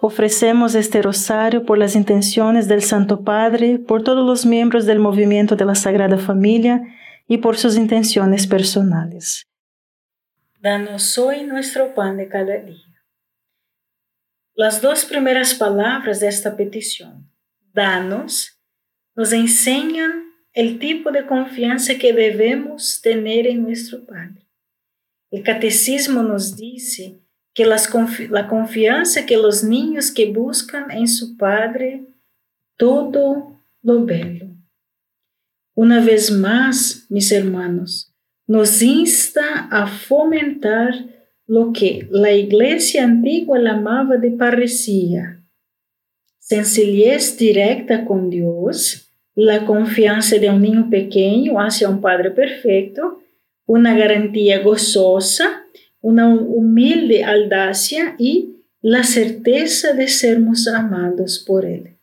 Ofrecemos este rosario por las intenciones del Santo Padre, por todos los miembros del movimiento de la Sagrada Familia y por sus intenciones personales. Danos hoy nuestro pan de cada día. Las dos primeras palabras de esta petición, danos, nos enseñan el tipo de confianza que debemos tener en nuestro Padre. El catecismo nos dice que las la confianza que los niños que buscan en su Padre todo lo bello. Una vez más, mis hermanos, nos insta a fomentar lo que la iglesia antigua llamaba de parresía, sencillez directa con Dios, la confianza de un niño pequeño hacia un Padre perfecto, una garantía gozosa una humilde audacia y la certeza de sermos amados por Él.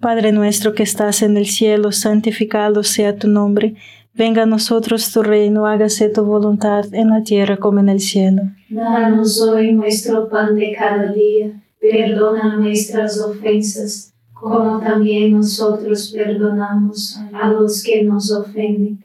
Padre nuestro que estás en el cielo, santificado sea tu nombre. Venga a nosotros tu reino, hágase tu voluntad en la tierra como en el cielo. Danos hoy nuestro pan de cada día, perdona nuestras ofensas, como también nosotros perdonamos a los que nos ofenden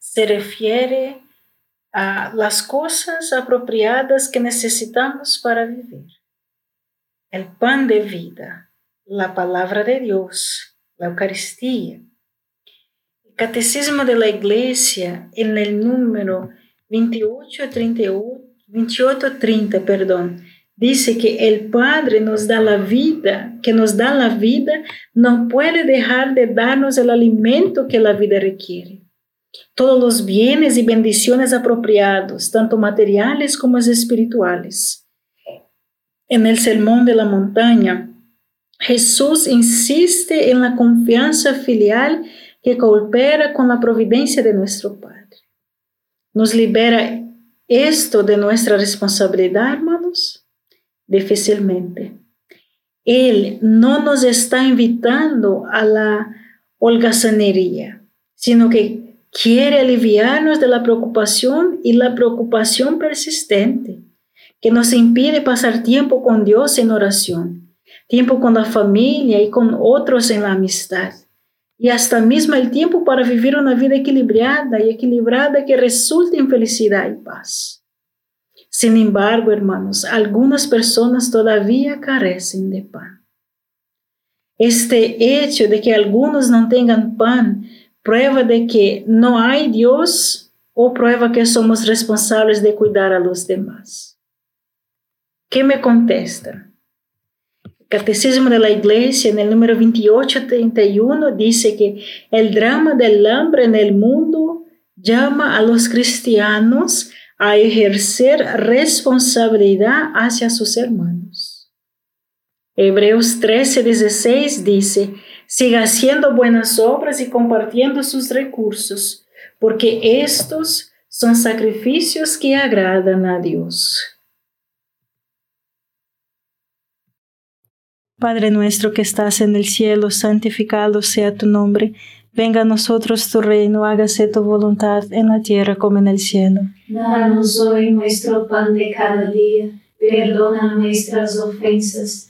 se refiere a las cosas apropiadas que necesitamos para vivir. El pan de vida, la palabra de Dios, la Eucaristía. El Catecismo de la Iglesia en el número 28 30, perdón, dice que el Padre nos da la vida, que nos da la vida, no puede dejar de darnos el alimento que la vida requiere todos los bienes y bendiciones apropiados, tanto materiales como espirituales. En el Sermón de la Montaña, Jesús insiste en la confianza filial que coopera con la providencia de nuestro Padre. ¿Nos libera esto de nuestra responsabilidad, hermanos? Difícilmente. Él no nos está invitando a la holgazanería, sino que quiere aliviarnos de la preocupación y la preocupación persistente que nos impide pasar tiempo con Dios en oración, tiempo con la familia y con otros en la amistad, y hasta mismo el tiempo para vivir una vida equilibrada y equilibrada que resulte en felicidad y paz. Sin embargo, hermanos, algunas personas todavía carecen de pan. Este hecho de que algunos no tengan pan prueba de que no hay Dios o prueba que somos responsables de cuidar a los demás. ¿Qué me contestan? El Catecismo de la Iglesia en el número 2831 dice que el drama del hambre en el mundo llama a los cristianos a ejercer responsabilidad hacia sus hermanos. Hebreos 13, 16 dice, siga haciendo buenas obras y compartiendo sus recursos, porque estos son sacrificios que agradan a Dios. Padre nuestro que estás en el cielo, santificado sea tu nombre. Venga a nosotros tu reino, hágase tu voluntad en la tierra como en el cielo. Danos hoy nuestro pan de cada día, perdona nuestras ofensas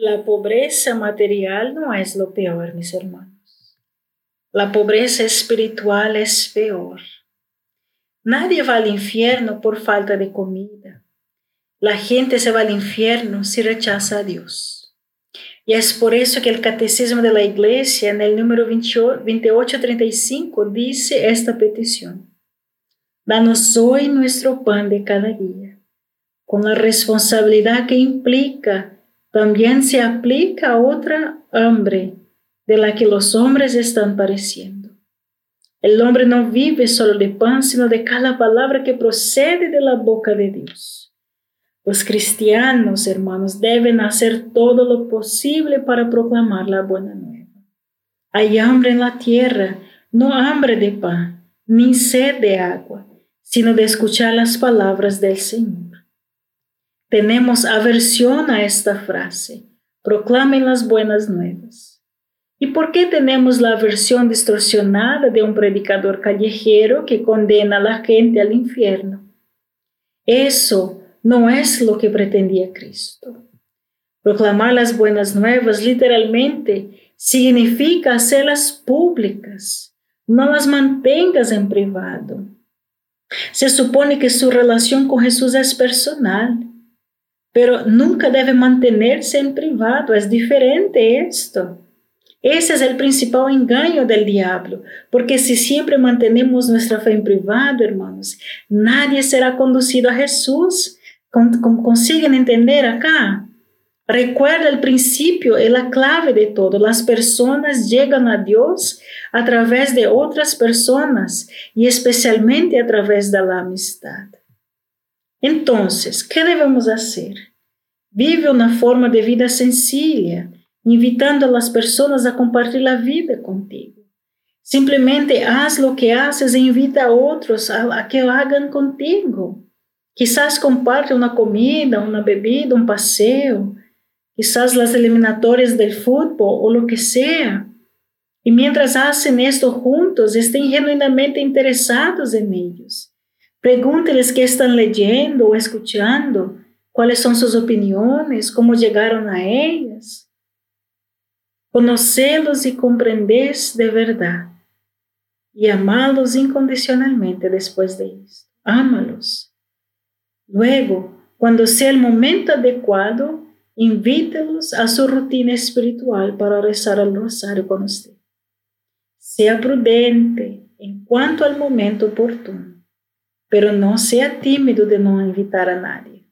La pobreza material no es lo peor, mis hermanos. La pobreza espiritual es peor. Nadie va al infierno por falta de comida. La gente se va al infierno si rechaza a Dios. Y es por eso que el Catecismo de la Iglesia, en el número 2835, dice esta petición. Danos hoy nuestro pan de cada día, con la responsabilidad que implica también se aplica otra hambre de la que los hombres están padeciendo. El hombre no vive solo de pan, sino de cada palabra que procede de la boca de Dios. Los cristianos, hermanos, deben hacer todo lo posible para proclamar la buena nueva. Hay hambre en la tierra, no hambre de pan, ni sed de agua, sino de escuchar las palabras del Señor. Tenemos aversión a esta frase. Proclamen las buenas nuevas. ¿Y por qué tenemos la aversión distorsionada de un predicador callejero que condena a la gente al infierno? Eso no es lo que pretendía Cristo. Proclamar las buenas nuevas literalmente significa hacerlas públicas, no las mantengas en privado. Se supone que su relación con Jesús es personal pero nunca debe mantenerse en privado. Es diferente esto. Ese es el principal engaño del diablo, porque si siempre mantenemos nuestra fe en privado, hermanos, nadie será conducido a Jesús. ¿Consiguen entender acá? Recuerda el principio y la clave de todo. Las personas llegan a Dios a través de otras personas y especialmente a través de la amistad. Entonces, ¿qué debemos hacer? Vive una forma de vida sencilla, invitando a las personas a compartir la vida contigo. Simplemente haz lo que haces e invita a otros a, a que lo hagan contigo. Quizás comparte una comida, una bebida, un paseo, quizás las eliminatorias del fútbol o que sea. Y mientras hacen esto juntos, estén genuinamente interesados en ellos. Pregúnteles qué están leyendo o escuchando, cuáles son sus opiniones, cómo llegaron a ellas. Conocelos y comprendés de verdad y amalos incondicionalmente después de esto. Ámalos. Luego, cuando sea el momento adecuado, invítelos a su rutina espiritual para rezar el rosario con usted. Sea prudente en cuanto al momento oportuno pero no sea tímido de no invitar a nadie.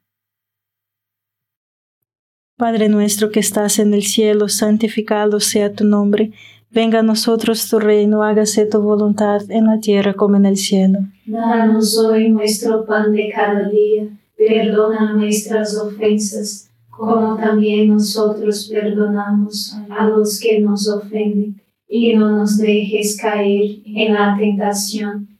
Padre nuestro que estás en el cielo, santificado sea tu nombre. Venga a nosotros tu reino, hágase tu voluntad en la tierra como en el cielo. Danos hoy nuestro pan de cada día, perdona nuestras ofensas, como también nosotros perdonamos a los que nos ofenden, y no nos dejes caer en la tentación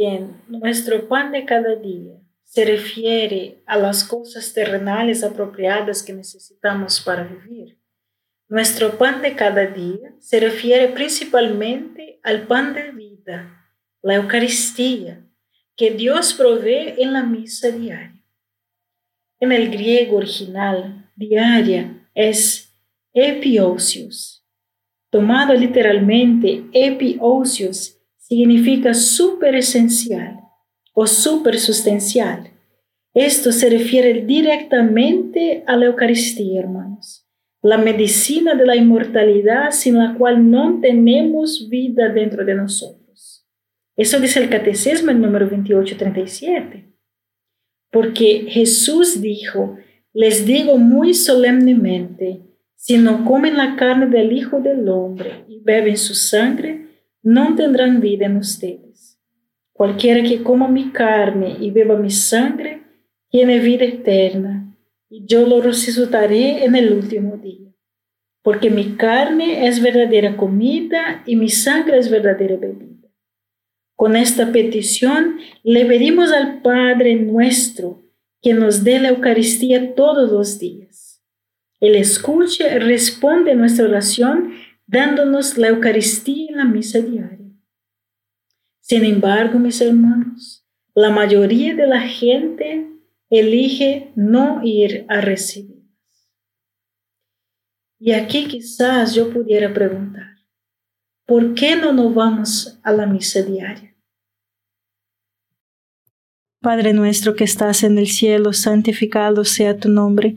Bien nuestro pan de cada día se refiere a las cosas terrenales apropiadas que necesitamos para vivir, nuestro pan de cada día se refiere principalmente al pan de vida, la Eucaristía, que Dios provee en la misa diaria. En el griego original, diaria es epiousios. Tomado literalmente, epiousios significa super esencial o supersustancial. Esto se refiere directamente a la Eucaristía, hermanos, la medicina de la inmortalidad sin la cual no tenemos vida dentro de nosotros. Eso dice el Catecismo el número 2837. Porque Jesús dijo, les digo muy solemnemente, si no comen la carne del Hijo del Hombre y beben su sangre, no tendrán vida en ustedes. Cualquiera que coma mi carne y beba mi sangre, tiene vida eterna, y yo lo resucitaré en el último día. Porque mi carne es verdadera comida y mi sangre es verdadera bebida. Con esta petición le pedimos al Padre nuestro, que nos dé la Eucaristía todos los días. Él escucha y responde nuestra oración dándonos la Eucaristía en la misa diaria. Sin embargo, mis hermanos, la mayoría de la gente elige no ir a recibirlas. Y aquí quizás yo pudiera preguntar, ¿por qué no nos vamos a la misa diaria? Padre nuestro que estás en el cielo, santificado sea tu nombre.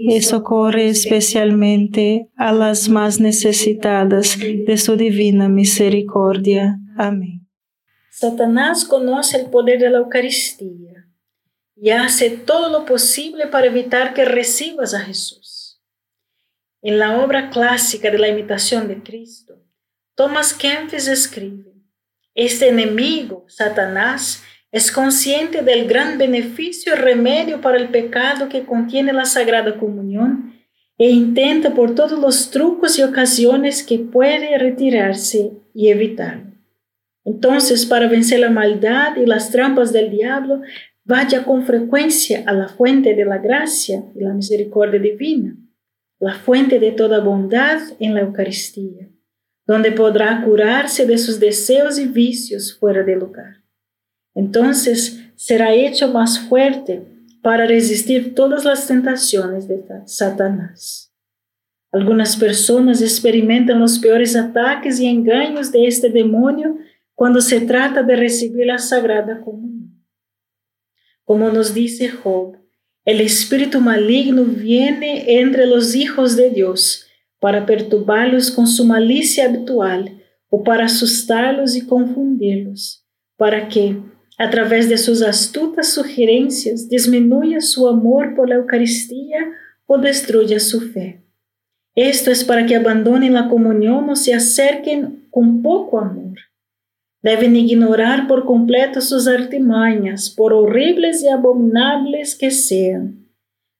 y socorre especialmente a las más necesitadas de su divina misericordia. Amén. Satanás conoce el poder de la Eucaristía y hace todo lo posible para evitar que recibas a Jesús. En la obra clásica de la imitación de Cristo, Thomas Kempis escribe, este enemigo, Satanás, es consciente del gran beneficio y remedio para el pecado que contiene la Sagrada Comunión e intenta por todos los trucos y ocasiones que puede retirarse y evitarlo. Entonces, para vencer la maldad y las trampas del diablo, vaya con frecuencia a la fuente de la gracia y la misericordia divina, la fuente de toda bondad en la Eucaristía, donde podrá curarse de sus deseos y vicios fuera de lugar. Entonces será hecho más fuerte para resistir todas las tentaciones de Satanás. Algunas personas experimentan los peores ataques y engaños de este demonio cuando se trata de recibir la Sagrada Comunión. Como nos dice Job, el espíritu maligno viene entre los hijos de Dios para perturbarlos con su malicia habitual o para asustarlos y confundirlos, para que, a través de sus astutas sugerencias, disminuya su amor por la Eucaristía o destruya su fe. Esto es para que abandonen la comunión o se acerquen con poco amor. Deben ignorar por completo sus artimañas, por horribles y abominables que sean.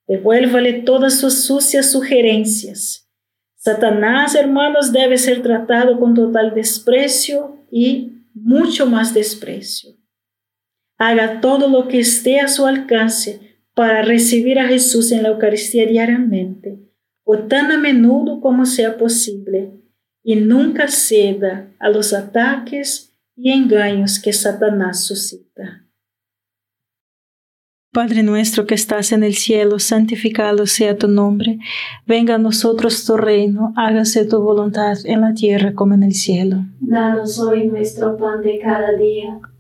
Devuélvale todas sus sucias sugerencias. Satanás, hermanos, debe ser tratado con total desprecio y mucho más desprecio. Haga todo lo que esté a su alcance para recibir a Jesús en la Eucaristía diariamente, o tan a menudo como sea posible, y nunca ceda a los ataques y engaños que Satanás suscita. Padre nuestro que estás en el cielo, santificado sea tu nombre, venga a nosotros tu reino, hágase tu voluntad en la tierra como en el cielo. Danos hoy nuestro pan de cada día,